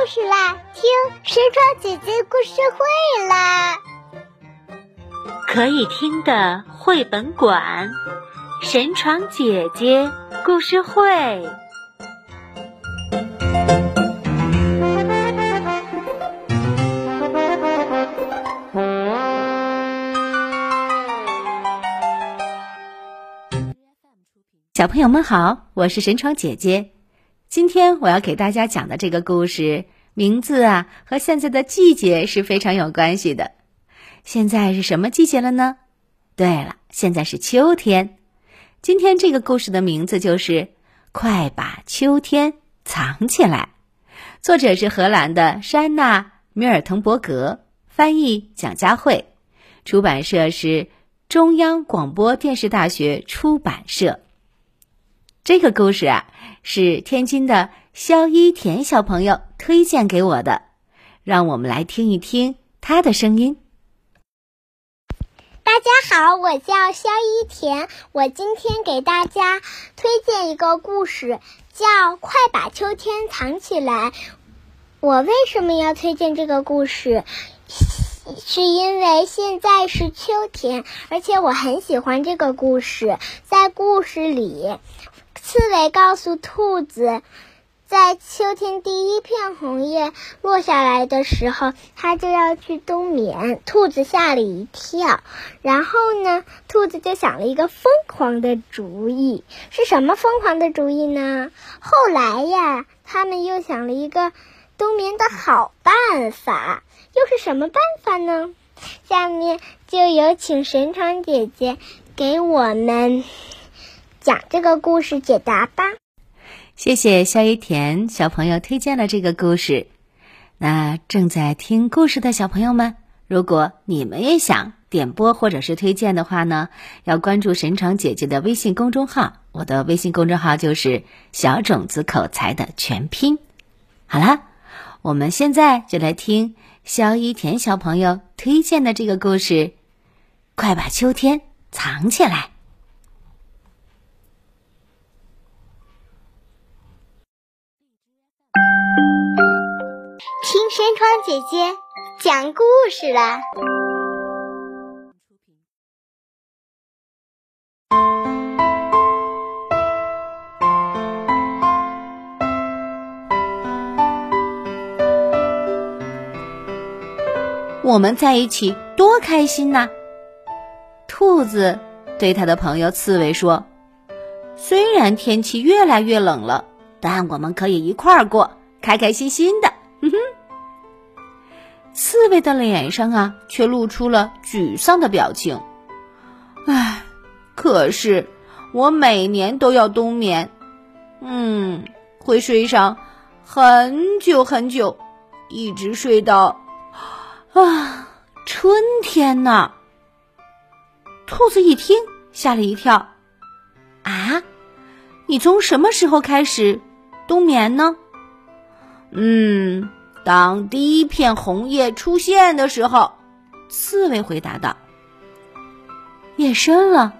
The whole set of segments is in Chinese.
故事啦！听神床姐姐故事会啦！可以听的绘本馆，神床姐姐故事会。小朋友们好，我是神床姐姐。今天我要给大家讲的这个故事名字啊，和现在的季节是非常有关系的。现在是什么季节了呢？对了，现在是秋天。今天这个故事的名字就是《快把秋天藏起来》，作者是荷兰的山娜·米尔滕伯格，翻译蒋佳慧，出版社是中央广播电视大学出版社。这个故事啊，是天津的肖一田小朋友推荐给我的，让我们来听一听他的声音。大家好，我叫肖一田，我今天给大家推荐一个故事，叫《快把秋天藏起来》。我为什么要推荐这个故事？是因为现在是秋天，而且我很喜欢这个故事。在故事里。刺猬告诉兔子，在秋天第一片红叶落下来的时候，它就要去冬眠。兔子吓了一跳，然后呢，兔子就想了一个疯狂的主意。是什么疯狂的主意呢？后来呀，他们又想了一个冬眠的好办法。又是什么办法呢？下面就有请神长姐姐给我们。讲这个故事解答吧。谢谢肖一田小朋友推荐了这个故事。那正在听故事的小朋友们，如果你们也想点播或者是推荐的话呢，要关注神床姐姐的微信公众号。我的微信公众号就是“小种子口才”的全拼。好了，我们现在就来听肖一田小朋友推荐的这个故事。快把秋天藏起来。听山窗姐姐讲故事啦！我们在一起多开心呐！兔子对他的朋友刺猬说：“虽然天气越来越冷了，但我们可以一块儿过，开开心心的。”刺猬的脸上啊，却露出了沮丧的表情。唉，可是我每年都要冬眠，嗯，会睡上很久很久，一直睡到啊春天呢。兔子一听，吓了一跳。啊，你从什么时候开始冬眠呢？嗯，当第一片红叶出现的时候，刺猬回答道：“夜深了。”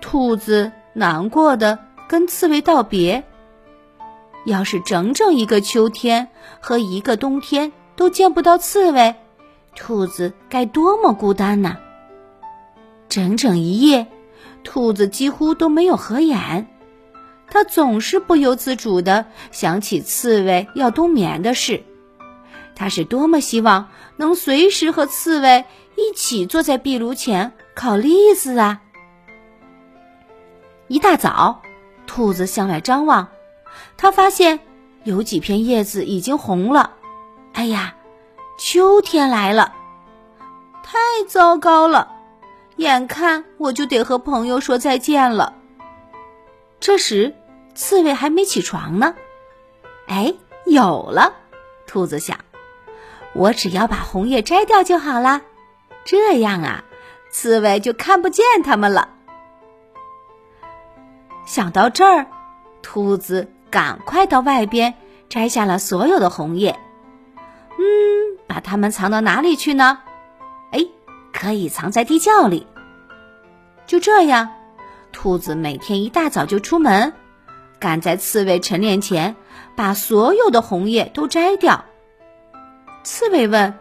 兔子难过的跟刺猬道别。要是整整一个秋天和一个冬天都见不到刺猬，兔子该多么孤单呐！整整一夜，兔子几乎都没有合眼。它总是不由自主的想起刺猬要冬眠的事，他是多么希望能随时和刺猬一起坐在壁炉前烤栗子啊！一大早，兔子向外张望，他发现有几片叶子已经红了。哎呀，秋天来了！太糟糕了，眼看我就得和朋友说再见了。这时。刺猬还没起床呢，哎，有了！兔子想，我只要把红叶摘掉就好啦，这样啊，刺猬就看不见它们了。想到这儿，兔子赶快到外边摘下了所有的红叶。嗯，把它们藏到哪里去呢？哎，可以藏在地窖里。就这样，兔子每天一大早就出门。赶在刺猬晨练前，把所有的红叶都摘掉，刺猬问：“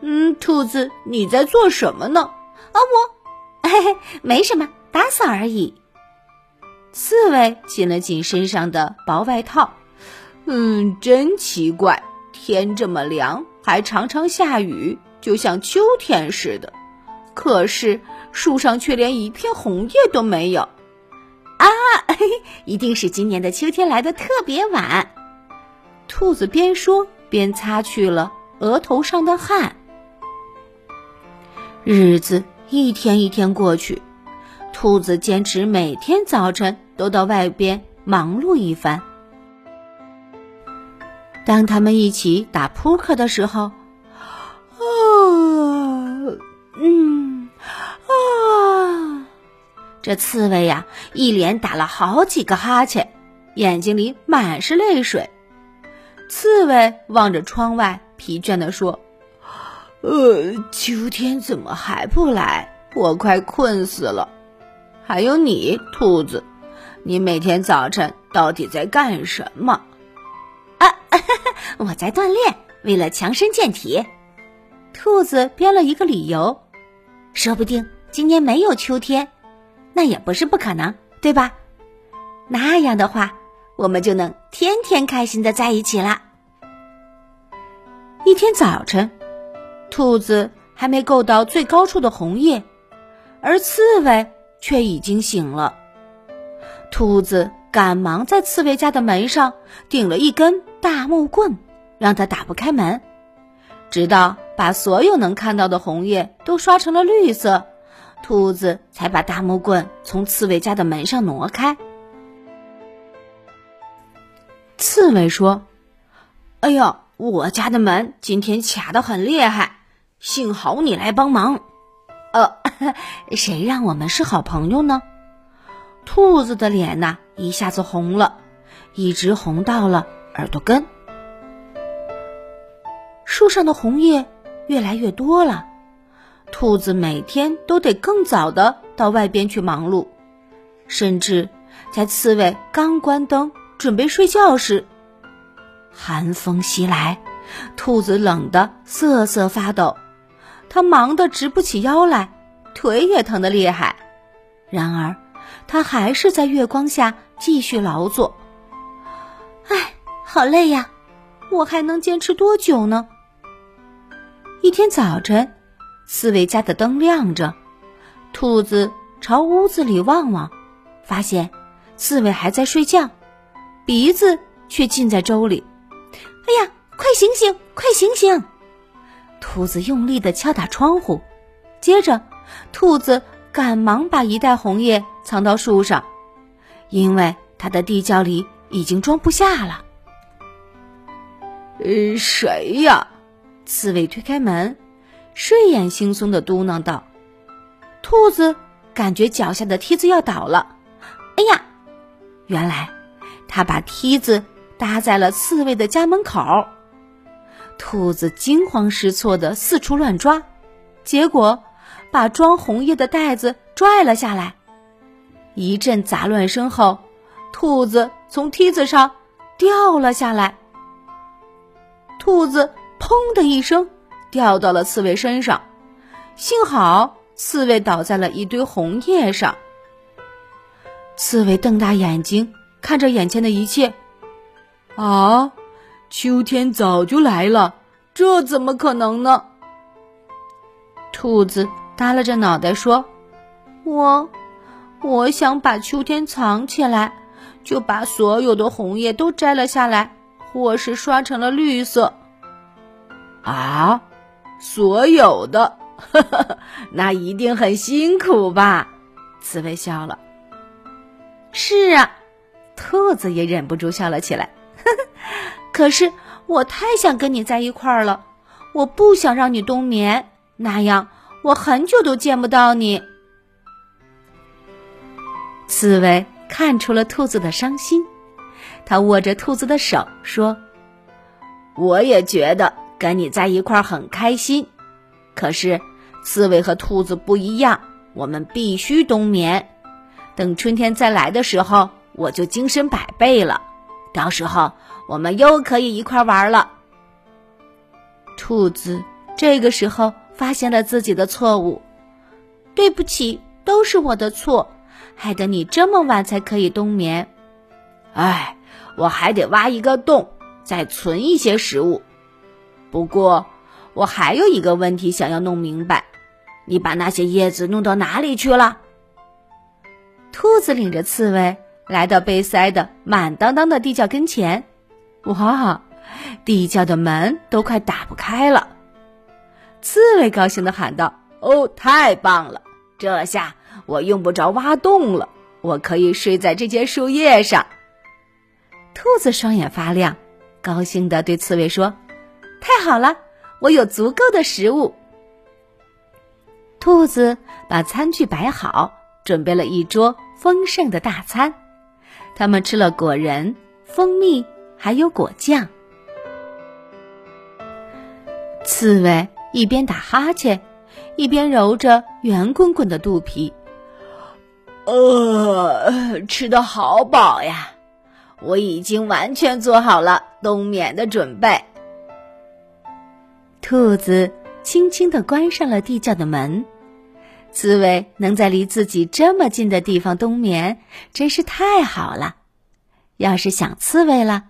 嗯，兔子，你在做什么呢？”啊，我，嘿嘿，没什么，打扫而已。刺猬紧了紧身上的薄外套。嗯，真奇怪，天这么凉，还常常下雨，就像秋天似的。可是树上却连一片红叶都没有。啊，嘿嘿一定是今年的秋天来的特别晚。兔子边说边擦去了额头上的汗。日子一天一天过去，兔子坚持每天早晨都到外边忙碌一番。当他们一起打扑克的时候，啊，嗯，啊，这刺猬呀，一连打了好几个哈欠，眼睛里满是泪水。刺猬望着窗外，疲倦地说：“呃，秋天怎么还不来？我快困死了。还有你，兔子，你每天早晨到底在干什么？”啊，我在锻炼，为了强身健体。兔子编了一个理由，说不定今年没有秋天，那也不是不可能，对吧？那样的话。我们就能天天开心的在一起啦。一天早晨，兔子还没够到最高处的红叶，而刺猬却已经醒了。兔子赶忙在刺猬家的门上顶了一根大木棍，让它打不开门，直到把所有能看到的红叶都刷成了绿色，兔子才把大木棍从刺猬家的门上挪开。刺猬说：“哎呀，我家的门今天卡的很厉害，幸好你来帮忙。呃，谁让我们是好朋友呢？”兔子的脸呐一下子红了，一直红到了耳朵根。树上的红叶越来越多了，兔子每天都得更早的到外边去忙碌，甚至在刺猬刚关灯。准备睡觉时，寒风袭来，兔子冷得瑟瑟发抖，它忙得直不起腰来，腿也疼得厉害。然而，它还是在月光下继续劳作。唉，好累呀！我还能坚持多久呢？一天早晨，刺猬家的灯亮着，兔子朝屋子里望望，发现刺猬还在睡觉。鼻子却浸在粥里，哎呀，快醒醒，快醒醒！兔子用力的敲打窗户，接着，兔子赶忙把一袋红叶藏到树上，因为它的地窖里已经装不下了。呃，谁呀？刺猬推开门，睡眼惺忪的嘟囔道。兔子感觉脚下的梯子要倒了，哎呀，原来。他把梯子搭在了刺猬的家门口，兔子惊慌失措的四处乱抓，结果把装红叶的袋子拽了下来。一阵杂乱声后，兔子从梯子上掉了下来。兔子砰的一声掉到了刺猬身上，幸好刺猬倒在了一堆红叶上。刺猬瞪大眼睛。看着眼前的一切，啊，秋天早就来了，这怎么可能呢？兔子耷拉着脑袋说：“我，我想把秋天藏起来，就把所有的红叶都摘了下来，或是刷成了绿色。”啊，所有的，呵呵呵那一定很辛苦吧？刺猬笑了。是啊。兔子也忍不住笑了起来，可是我太想跟你在一块儿了，我不想让你冬眠，那样我很久都见不到你。刺猬看出了兔子的伤心，他握着兔子的手说：“我也觉得跟你在一块儿很开心，可是刺猬和兔子不一样，我们必须冬眠，等春天再来的时候。”我就精神百倍了，到时候我们又可以一块玩了。兔子这个时候发现了自己的错误，对不起，都是我的错，害得你这么晚才可以冬眠。哎，我还得挖一个洞，再存一些食物。不过，我还有一个问题想要弄明白：你把那些叶子弄到哪里去了？兔子领着刺猬来到被塞得满当当的地窖跟前，哇，地窖的门都快打不开了。刺猬高兴地喊道：“哦，太棒了！这下我用不着挖洞了，我可以睡在这些树叶上。”兔子双眼发亮，高兴地对刺猬说：“太好了，我有足够的食物。”兔子把餐具摆好。准备了一桌丰盛的大餐，他们吃了果仁、蜂蜜，还有果酱。刺猬一边打哈欠，一边揉着圆滚滚的肚皮。呃，吃的好饱呀！我已经完全做好了冬眠的准备。兔子轻轻的关上了地窖的门。刺猬能在离自己这么近的地方冬眠，真是太好了。要是想刺猬了，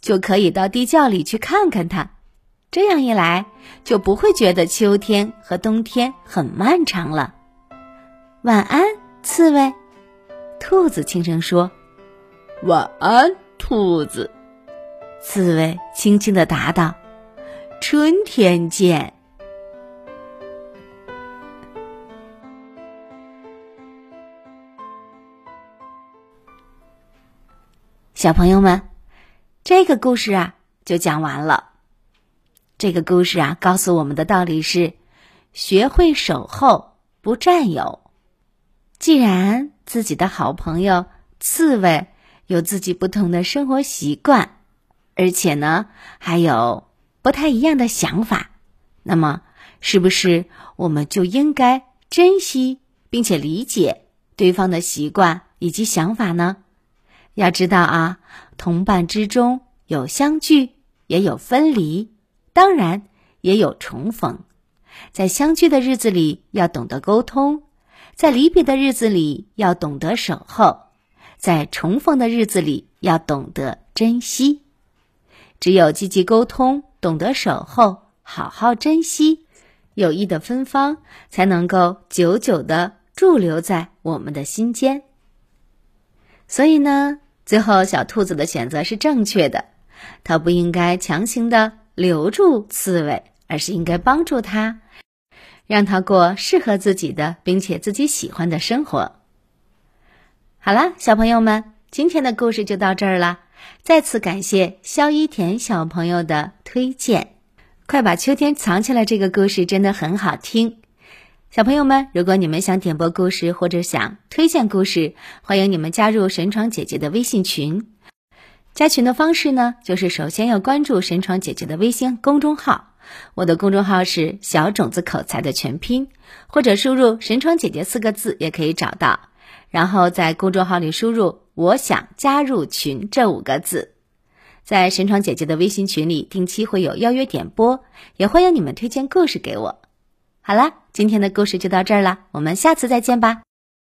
就可以到地窖里去看看它。这样一来，就不会觉得秋天和冬天很漫长了。晚安，刺猬。兔子轻声说：“晚安，兔子。”刺猬轻轻的答道：“春天见。”小朋友们，这个故事啊就讲完了。这个故事啊告诉我们的道理是：学会守候，不占有。既然自己的好朋友刺猬有自己不同的生活习惯，而且呢还有不太一样的想法，那么是不是我们就应该珍惜并且理解对方的习惯以及想法呢？要知道啊，同伴之中有相聚，也有分离，当然也有重逢。在相聚的日子里，要懂得沟通；在离别的日子里，要懂得守候；在重逢的日子里，要懂得珍惜。只有积极沟通，懂得守候，好好珍惜，友谊的芬芳才能够久久的驻留在我们的心间。所以呢。最后，小兔子的选择是正确的，它不应该强行的留住刺猬，而是应该帮助它，让它过适合自己的并且自己喜欢的生活。好了，小朋友们，今天的故事就到这儿了。再次感谢肖一田小朋友的推荐，快把秋天藏起来这个故事真的很好听。小朋友们，如果你们想点播故事或者想推荐故事，欢迎你们加入神闯姐姐的微信群。加群的方式呢，就是首先要关注神闯姐姐的微信公众号，我的公众号是小种子口才的全拼，或者输入“神闯姐姐”四个字也可以找到。然后在公众号里输入“我想加入群”这五个字，在神闯姐姐的微信群里定期会有邀约点播，也欢迎你们推荐故事给我。好了，今天的故事就到这儿了，我们下次再见吧。